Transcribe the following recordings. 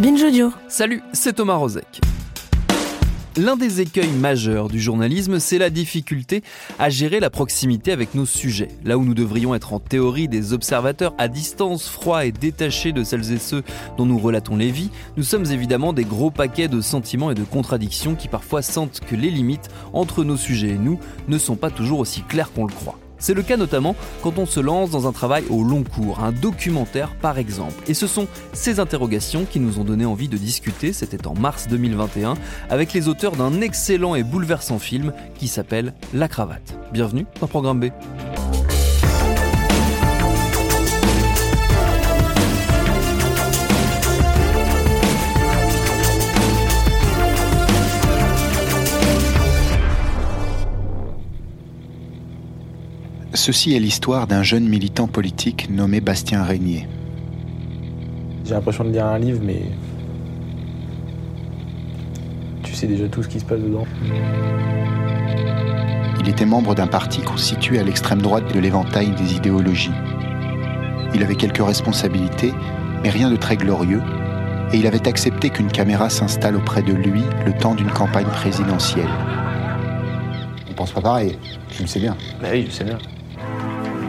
Binge. Salut, c'est Thomas Rozek. L'un des écueils majeurs du journalisme, c'est la difficulté à gérer la proximité avec nos sujets. Là où nous devrions être en théorie des observateurs à distance, froids et détachés de celles et ceux dont nous relatons les vies, nous sommes évidemment des gros paquets de sentiments et de contradictions qui parfois sentent que les limites entre nos sujets et nous ne sont pas toujours aussi claires qu'on le croit. C'est le cas notamment quand on se lance dans un travail au long cours, un documentaire par exemple. Et ce sont ces interrogations qui nous ont donné envie de discuter, c'était en mars 2021, avec les auteurs d'un excellent et bouleversant film qui s'appelle La cravate. Bienvenue dans Programme B. Ceci est l'histoire d'un jeune militant politique nommé Bastien Régnier. J'ai l'impression de lire un livre, mais tu sais déjà tout ce qui se passe dedans. Il était membre d'un parti constitué à l'extrême droite de l'éventail des idéologies. Il avait quelques responsabilités, mais rien de très glorieux, et il avait accepté qu'une caméra s'installe auprès de lui le temps d'une campagne présidentielle. On pense pas pareil, tu le sais bien. Bah oui, je sais bien.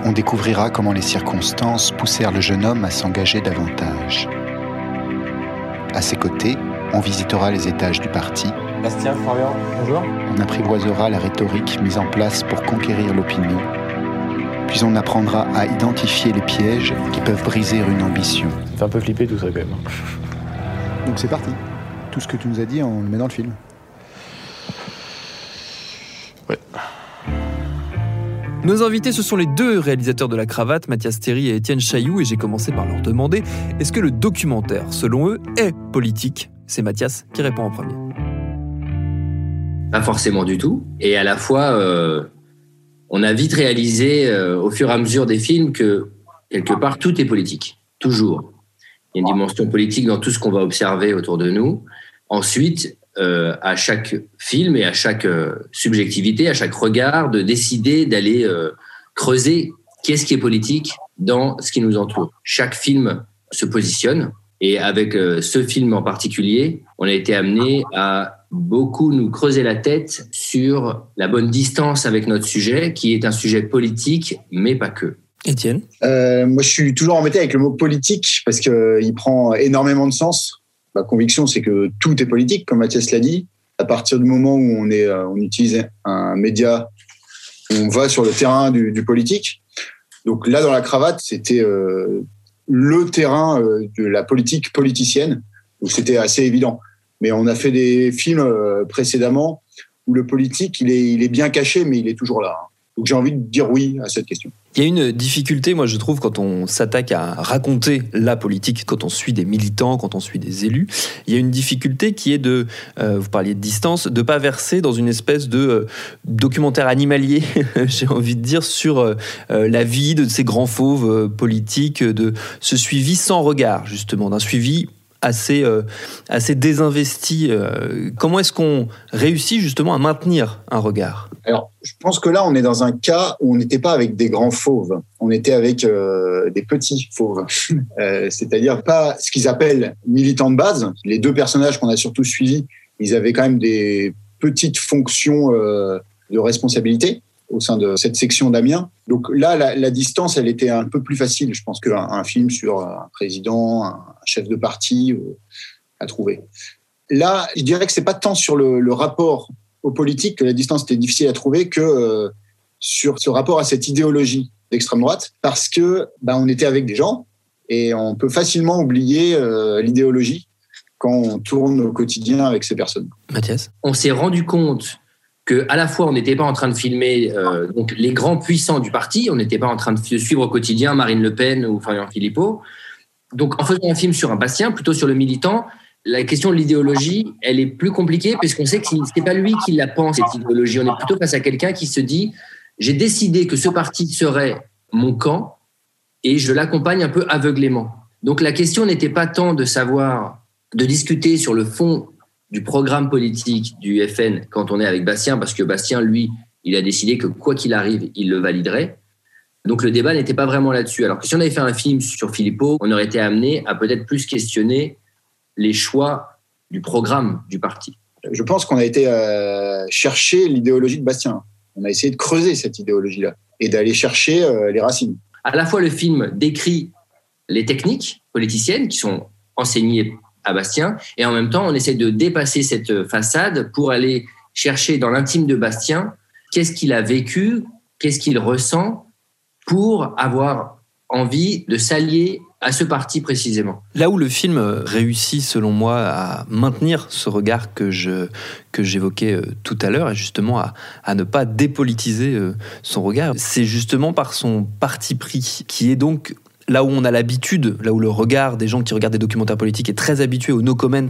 On découvrira comment les circonstances poussèrent le jeune homme à s'engager davantage. À ses côtés, on visitera les étages du parti. Bastien, Florian, bonjour. On apprivoisera la rhétorique mise en place pour conquérir l'opinion. Puis on apprendra à identifier les pièges qui peuvent briser une ambition. Ça fait un peu flipper tout ça quand même. Donc c'est parti. Tout ce que tu nous as dit, on le met dans le film. Nos invités, ce sont les deux réalisateurs de La Cravate, Mathias Théry et Étienne Chailloux, et j'ai commencé par leur demander est-ce que le documentaire, selon eux, est politique? C'est Mathias qui répond en premier. Pas forcément du tout. Et à la fois, euh, on a vite réalisé euh, au fur et à mesure des films que quelque part tout est politique, toujours. Il y a une dimension politique dans tout ce qu'on va observer autour de nous. Ensuite, euh, à chaque film et à chaque euh, subjectivité, à chaque regard, de décider d'aller euh, creuser qu'est-ce qui est politique dans ce qui nous entoure. Chaque film se positionne et avec euh, ce film en particulier, on a été amené à beaucoup nous creuser la tête sur la bonne distance avec notre sujet, qui est un sujet politique, mais pas que. Étienne? Euh, moi, je suis toujours embêté avec le mot politique parce qu'il prend énormément de sens. Ma conviction, c'est que tout est politique, comme Mathias l'a dit. À partir du moment où on, est, euh, on utilise un média, on va sur le terrain du, politique. Donc là, dans la cravate, c'était euh, le terrain euh, de la politique politicienne. Donc c'était assez évident. Mais on a fait des films précédemment où le politique, il est, il est bien caché, mais il est toujours là. Donc j'ai envie de dire oui à cette question. Il y a une difficulté, moi je trouve, quand on s'attaque à raconter la politique, quand on suit des militants, quand on suit des élus, il y a une difficulté qui est de, euh, vous parliez de distance, de pas verser dans une espèce de euh, documentaire animalier, j'ai envie de dire, sur euh, la vie de ces grands fauves politiques, de ce suivi sans regard, justement, d'un suivi assez, euh, assez désinvesti. Euh, comment est-ce qu'on réussit justement à maintenir un regard? Alors, je pense que là, on est dans un cas où on n'était pas avec des grands fauves, on était avec euh, des petits fauves, c'est-à-dire pas ce qu'ils appellent militants de base. Les deux personnages qu'on a surtout suivis, ils avaient quand même des petites fonctions de responsabilité au sein de cette section d'Amiens. Donc là, la, distance, elle était un peu plus facile, je pense, qu'un un film sur un président, un chef de parti euh, à trouver. Là, je dirais que c'est pas tant sur le, rapport aux politiques que la distance était difficile à trouver que euh, sur ce rapport à cette idéologie d'extrême droite, parce que bah, on était avec des gens et on peut facilement oublier euh, l'idéologie quand on tourne au quotidien avec ces personnes. Mathias? On s'est rendu compte à la fois on n'était pas en train de filmer donc les grands puissants du parti, on n'était pas en train de suivre au quotidien Marine Le Pen ou Florian Philippot, donc, en faisant un film sur un Bastien, plutôt sur le militant, la question de l'idéologie, elle est plus compliquée puisqu'on sait que ce n'est pas lui qui la pense, cette idéologie. On est plutôt face à quelqu'un qui se dit j'ai décidé que ce parti serait mon camp et je l'accompagne un peu aveuglément. Donc, la question n'était pas tant de savoir, de discuter sur le fond du programme politique du FN quand on est avec Bastien, parce que Bastien, lui, il a décidé que quoi qu'il arrive, il le validerait. Donc le débat n'était pas vraiment là-dessus. Alors que si on avait fait un film sur Philippot, on aurait été amené à peut-être plus questionner les choix du programme du parti. Je pense qu'on a été euh, chercher l'idéologie de Bastien. On a essayé de creuser cette idéologie-là et d'aller chercher euh, les racines. À la fois, le film décrit les techniques politiciennes qui sont enseignées à Bastien, et en même temps, on essaie de dépasser cette façade pour aller chercher dans l'intime de Bastien qu'est-ce qu'il a vécu, qu'est-ce qu'il ressent, pour avoir envie de s'allier à ce parti précisément. Là où le film réussit, selon moi, à maintenir ce regard que je que j'évoquais euh, tout à l'heure, et justement à, à, ne pas dépolitiser euh, son regard, c'est justement par son parti pris, qui est donc là où on a l'habitude, là où le regard des gens qui regardent des documentaires politiques est très habitué au no comment,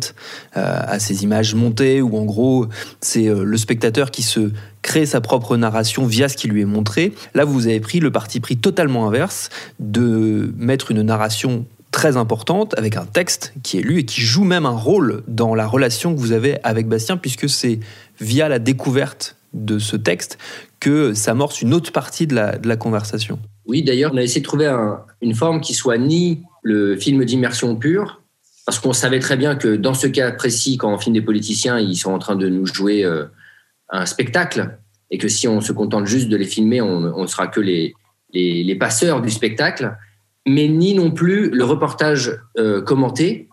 euh, à ces images montées, où en gros c'est euh, le spectateur qui se crée sa propre narration via ce qui lui est montré. Là, vous avez pris le parti pris totalement inverse de mettre une narration très importante avec un texte qui est lu et qui joue même un rôle dans la relation que vous avez avec Bastien, puisque c'est via la découverte de ce texte que s'amorce une autre partie de la, de la conversation. Oui, d'ailleurs, on a essayé de trouver une forme qui soit ni le film d'immersion pure, parce qu'on savait très bien que dans ce cas précis, quand on filme des politiciens, ils sont en train de nous jouer euh, un spectacle, et que si on se contente juste de les filmer, on ne sera que les, les, passeurs du spectacle, mais ni non plus le reportage euh, commenté,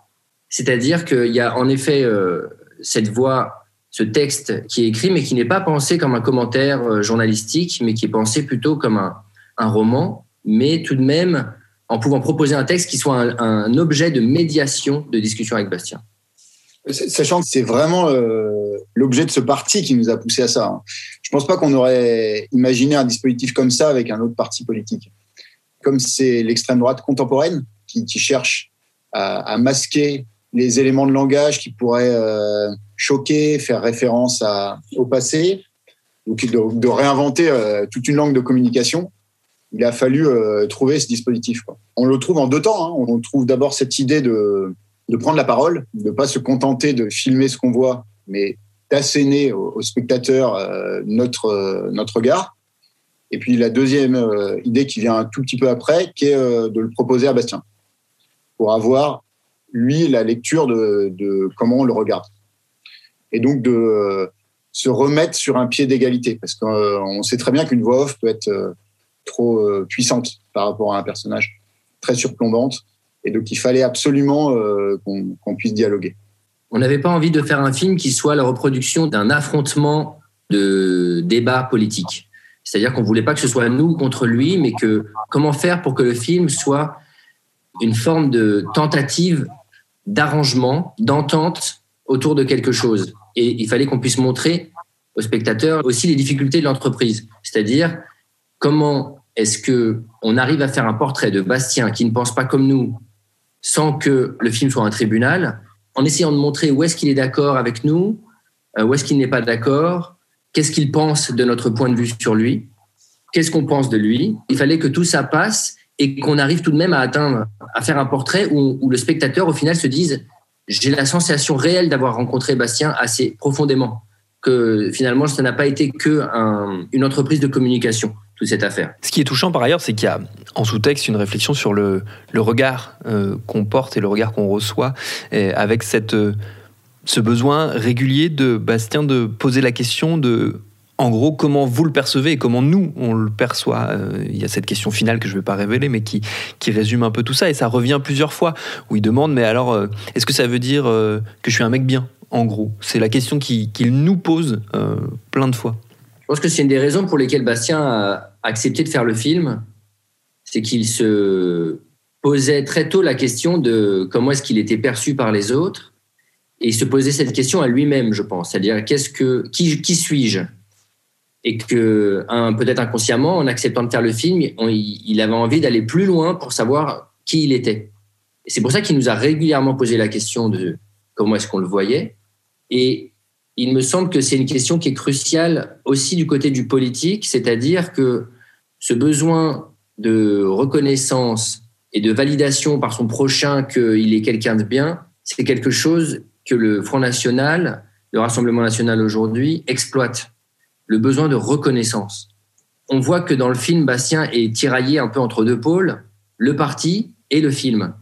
c'est-à-dire qu'il y a en effet euh, cette voix, ce texte qui est écrit, mais qui n'est pas pensé comme un commentaire journalistique, mais qui est pensé plutôt comme un, un roman, mais tout de même en pouvant proposer un texte qui soit un, objet de médiation, de discussion avec Bastien. Sachant que c'est vraiment euh, l'objet de ce parti qui nous a poussé à ça. Hein. Je ne pense pas qu'on aurait imaginé un dispositif comme ça avec un autre parti politique. Comme c'est l'extrême droite contemporaine qui, cherche à, masquer les éléments de langage qui pourraient euh, choquer, faire référence à, au passé, ou de, de réinventer euh, toute une langue de communication il a fallu euh, trouver ce dispositif. On le trouve en deux temps. Hein. On trouve d'abord cette idée de, prendre la parole, de ne pas se contenter de filmer ce qu'on voit, mais d'asséner au, spectateur euh, notre, euh, notre regard. Et puis la deuxième idée qui vient un tout petit peu après, qui est de le proposer à Bastien, pour avoir, lui, la lecture de, de comment on le regarde. Et donc de se remettre sur un pied d'égalité, parce qu'on sait très bien qu'une voix off peut être trop euh, puissante par rapport à un personnage, très surplombante. Et donc, il fallait absolument euh, qu'on puisse dialoguer. On n'avait pas envie de faire un film qui soit la reproduction d'un affrontement de débats politiques. C'est-à-dire qu'on voulait pas que ce soit nous contre lui, mais que comment faire pour que le film soit une forme de tentative d'arrangement, d'entente autour de quelque chose. Et il fallait qu'on puisse montrer aux spectateurs aussi les difficultés de l'entreprise. C'est-à-dire comment est-ce que on arrive à faire un portrait de Bastien qui ne pense pas comme nous, sans que le film soit un tribunal, en essayant de montrer où est-ce qu'il est d'accord avec nous, euh, où est-ce qu'il n'est pas d'accord, qu'est-ce qu'il pense de notre point de vue sur lui, qu'est-ce qu'on pense de lui. Il fallait que tout ça passe et qu'on arrive tout de même à atteindre, à faire un portrait où, le spectateur, au final, se dise j'ai la sensation réelle d'avoir rencontré Bastien assez profondément, que finalement, ça n'a pas été que un, une entreprise de communication, cette affaire. Ce qui est touchant par ailleurs, c'est qu'il y a en sous-texte une réflexion sur le, regard euh, qu'on porte et le regard qu'on reçoit, avec cette, euh, ce besoin régulier de Bastien de poser la question de en gros, comment vous le percevez et comment nous, on le perçoit. Euh, il y a cette question finale que je ne vais pas révéler, mais qui, qui résume un peu tout ça. Et ça revient plusieurs fois, où il demande, mais alors, est-ce que ça veut dire que je suis un mec bien, en gros? C'est la question qu'il nous pose plein de fois. Je pense que c'est une des raisons pour lesquelles Bastien a accepté de faire le film. C'est qu'il se posait très tôt la question de comment est-ce qu'il était perçu par les autres. Et il se posait cette question à lui-même, je pense. C'est-à-dire, qu'est-ce que, qui, suis-je? Et que peut-être inconsciemment, en acceptant de faire le film, il avait envie d'aller plus loin pour savoir qui il était. C'est pour ça qu'il nous a régulièrement posé la question de comment est-ce qu'on le voyait. Et il me semble que c'est une question qui est cruciale aussi du côté du politique, c'est-à-dire que ce besoin de reconnaissance et de validation par son prochain qu'il est quelqu'un de bien, c'est quelque chose que le Front National, le Rassemblement National aujourd'hui, exploite le besoin de reconnaissance. On voit que dans le film, Bastien est tiraillé un peu entre deux pôles, le parti et le film.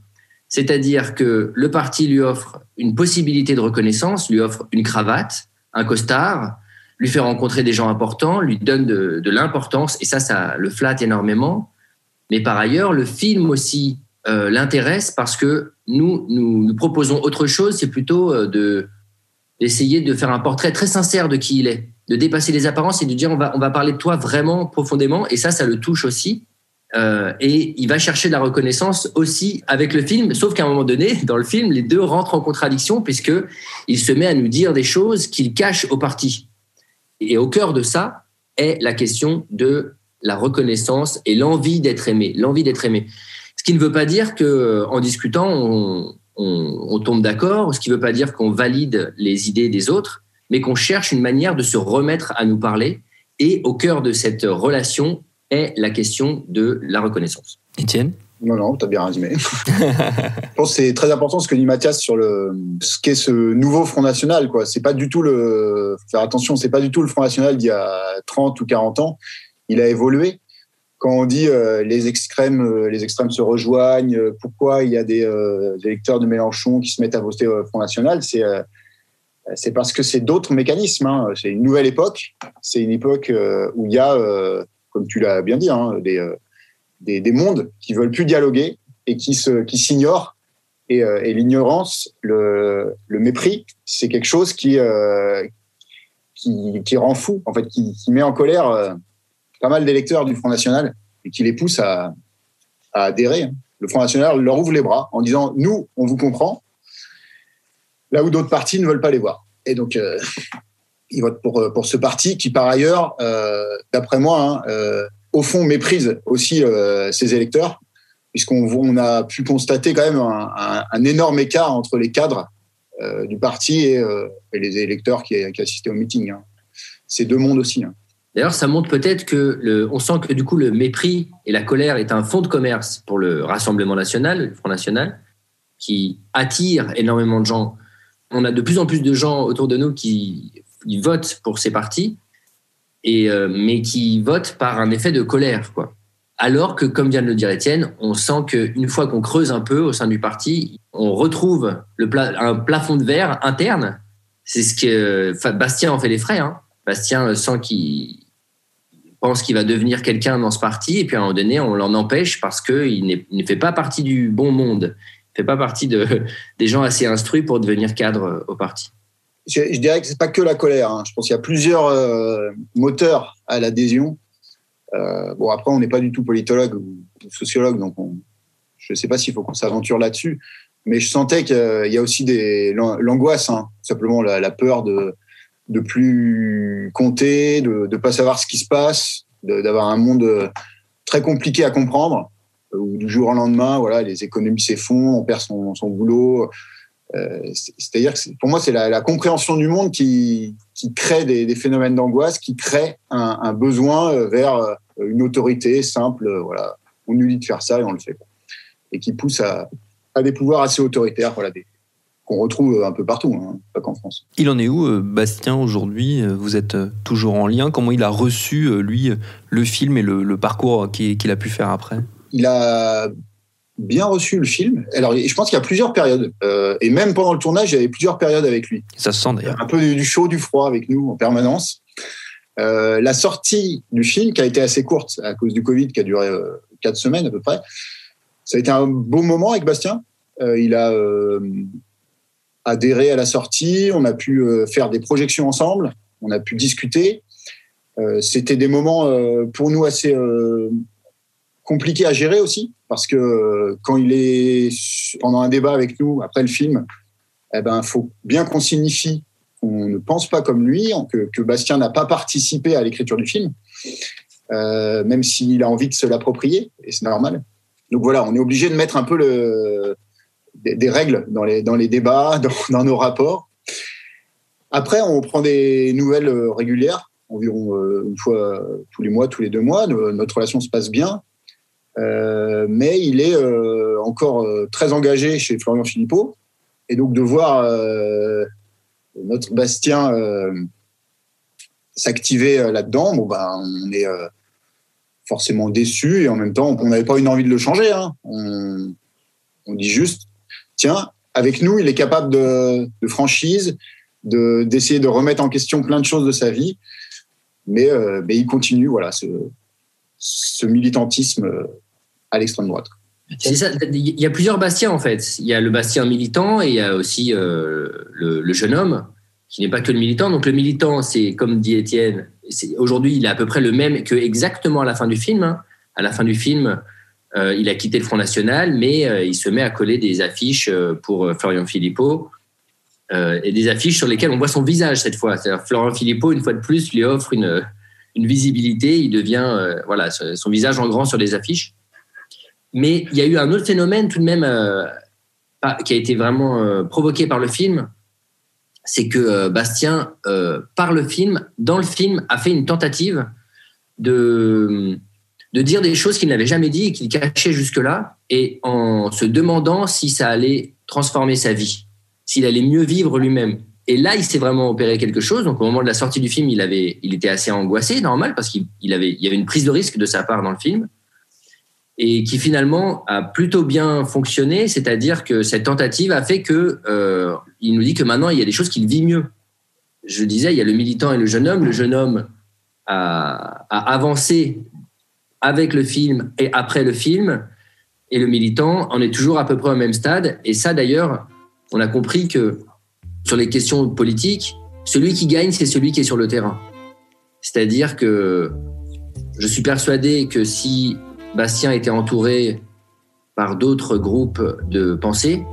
C'est-à-dire que le parti lui offre une possibilité de reconnaissance, lui offre une cravate, un costard, lui fait rencontrer des gens importants, lui donne de, l'importance, et ça, ça le flatte énormément. Mais par ailleurs, le film aussi euh, l'intéresse parce que nous, nous, proposons autre chose, c'est plutôt euh, de d'essayer de faire un portrait très sincère de qui il est de dépasser les apparences et de dire on va, on va parler de toi vraiment profondément. Et ça, ça le touche aussi. Euh, et il va chercher de la reconnaissance aussi avec le film, sauf qu'à un moment donné, dans le film, les deux rentrent en contradiction puisque il se met à nous dire des choses qu'il cache au parti. Et au cœur de ça est la question de la reconnaissance et l'envie d'être aimé, l'envie d'être aimé. Ce qui ne veut pas dire que en discutant on tombe d'accord, ce qui ne veut pas dire qu'on valide les idées des autres, mais qu'on cherche une manière de se remettre à nous parler. Et au cœur de cette relation est la question de la reconnaissance. Étienne non, non, tu as bien résumé. je pense que c'est très important ce que dit Mathias sur le, ce qu'est ce nouveau Front National. Quoi. C'est pas du tout le, faut faire attention, c'est pas du tout le Front National d'il y a 30 ou 40 ans. Il a évolué. Quand on dit euh, les extrêmes, euh, les extrêmes se rejoignent, euh, pourquoi il y a des, électeurs de Mélenchon qui se mettent à voter au Front National, c'est c'est parce que c'est d'autres mécanismes. Hein. C'est une nouvelle époque. C'est une époque euh, où il y a, euh, comme tu l'as bien dit, hein, euh, des, des, mondes qui veulent plus dialoguer et qui se, qui s'ignorent. Et, et l'ignorance, le, le, mépris, c'est quelque chose qui, qui, qui, rend fou, en fait, qui, met en colère pas mal d'électeurs du Front National et qui les pousse à, à adhérer. Le Front National leur ouvre les bras en disant nous, on vous comprend, là où d'autres partis ne veulent pas les voir. Et donc, euh, ils votent pour, euh, pour ce parti qui, par ailleurs, euh, d'après moi, hein, au fond, méprise aussi ses électeurs, puisqu'on on a pu constater quand même un, énorme écart entre les cadres du parti et, les électeurs qui, qui, assistaient au meeting. Hein. C'est deux mondes aussi. Hein. D'ailleurs, ça montre peut-être que le, on sent que du coup le mépris et la colère est un fonds de commerce pour le Rassemblement national, le Front national, qui attire énormément de gens on a de plus en plus de gens autour de nous qui, votent pour ces partis, et, euh, mais qui votent par un effet de colère. Quoi. Alors que, comme vient de le dire Étienne, on sent qu'une fois qu'on creuse un peu au sein du parti, on retrouve le un plafond de verre interne. C'est ce que Bastien en fait les frais. Hein. Bastien sent qu'il pense qu'il va devenir quelqu'un dans ce parti, et puis à un moment donné, on l'en empêche parce qu'il ne fait pas partie du bon monde fait pas partie de, des gens assez instruits pour devenir cadre euh, au parti. Je, dirais que c'est pas que la colère. Hein. Je pense qu'il y a plusieurs euh, moteurs à l'adhésion. Euh, bon, après, on n'est pas du tout politologue ou sociologue, donc je ne sais pas s'il faut qu'on s'aventure là-dessus. Mais je sentais qu'il y a aussi des l'angoisse, hein. simplement la, peur de de plus compter, de ne pas savoir ce qui se passe, d'avoir un monde euh, très compliqué à comprendre, euh, où du jour au lendemain, voilà, les économies s'effondrent, on perd son, son boulot. Euh, C'est-à-dire que pour moi, c'est la, la, compréhension du monde qui, qui crée des, des phénomènes d'angoisse, qui crée un, un, besoin vers une autorité simple. Voilà, on nous dit de faire ça et on le fait. Et qui pousse à, à des pouvoirs assez autoritaires, voilà, des, qu'on retrouve un peu partout, hein, pas qu'en France. Il en est où, euh, Bastien, aujourd'hui Vous êtes euh, toujours en lien? Comment il a reçu, euh, lui, le film et le, le parcours qu'il a pu faire après? Il a bien reçu le film. Alors, je pense qu'il y a plusieurs périodes. Euh, et même pendant le tournage, il y avait plusieurs périodes avec lui. Ça se sent d'ailleurs. Un peu du chaud, du froid avec nous en permanence. Euh, la sortie du film, qui a été assez courte à cause du Covid, qui a duré euh, quatre semaines à peu près, ça a été un beau moment avec Bastien. il a adhéré à la sortie, on a pu faire des projections ensemble, on a pu discuter. C'était des moments pour nous assez compliqués à gérer aussi, parce que quand il est pendant un débat avec nous après le film, eh ben faut bien qu'on signifie qu'on ne pense pas comme lui, que, Bastien n'a pas participé à l'écriture du film, euh, même s'il a envie de se l'approprier, et c'est normal. Donc voilà, on est obligé de mettre un peu des, règles dans les, dans les débats, dans, dans, nos rapports. Après, on prend des nouvelles régulières, environ une fois tous les mois, tous les deux mois. Notre relation se passe bien. Euh, mais il est euh, encore euh, très engagé chez Florian Philippot. Et donc de voir notre Bastien s'activer là-dedans, bon, ben, on est forcément déçu et en même temps, on n'avait pas une envie de le changer. Hein. On, dit juste, tiens, avec nous, il est capable de, de franchise, d'essayer de, remettre en question plein de choses de sa vie, mais, mais il continue, voilà, ce militantisme à l'extrême droite. Il y a plusieurs Bastiens en fait. Il y a le Bastien militant et il y a aussi euh, le, jeune homme qui n'est pas que le militant. Donc le militant, c'est comme dit Étienne. Aujourd'hui, il est à peu près le même que exactement à la fin du film. Hein. À la fin du film, euh, il a quitté le Front National, mais euh, il se met à coller des affiches pour Florian Philippot et des affiches sur lesquelles on voit son visage cette fois. Florian Philippot, une fois de plus, lui offre une, une visibilité. Il devient voilà son visage en grand sur les affiches. Mais il y a eu un autre phénomène tout de même euh, qui a été vraiment euh, provoqué par le film, c'est que euh, Bastien, par le film, dans le film, a fait une tentative de, de dire des choses qu'il n'avait jamais dit et qu'il cachait jusque-là, et en se demandant si ça allait transformer sa vie, s'il allait mieux vivre lui-même. Et là, il s'est vraiment opéré quelque chose. Donc, au moment de la sortie du film, il, avait, il était assez angoissé, normal, parce qu'il avait, il y avait une prise de risque de sa part dans le film et qui finalement a plutôt bien fonctionné, c'est-à-dire que cette tentative a fait que euh, il nous dit que maintenant il y a des choses qu'il vit mieux. Je disais, il y a le militant et le jeune homme. Le jeune homme a, a avancé avec le film et après le film, et le militant en est toujours à peu près au même stade. Et ça, d'ailleurs, on a compris que sur les questions politiques, celui qui gagne, c'est celui qui est sur le terrain. C'est-à-dire que je suis persuadé que si Bastien était entouré par d'autres groupes de pensée,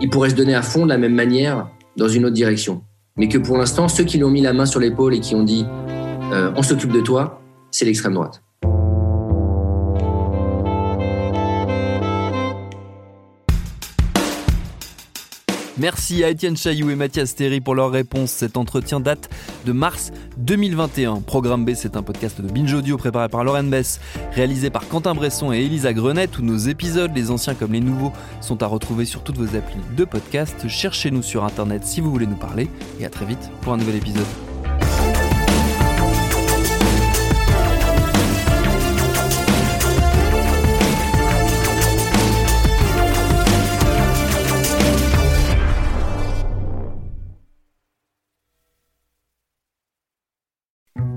il pourrait se donner à fond de la même manière dans une autre direction. Mais que pour l'instant, ceux qui lui ont mis la main sur l'épaule et qui ont dit euh, on s'occupe de toi, c'est l'extrême droite. Merci à Étienne Chailloux et Mathias Théry pour leur réponse. Cet entretien date de mars 2021. Programme B, c'est un podcast de Binge Audio préparé par Lauren Bess, réalisé par Quentin Bresson et Elisa Grenet. Tous nos épisodes, les anciens comme les nouveaux, sont à retrouver sur toutes vos applis de podcast. Cherchez-nous sur Internet si vous voulez nous parler. Et à très vite pour un nouvel épisode.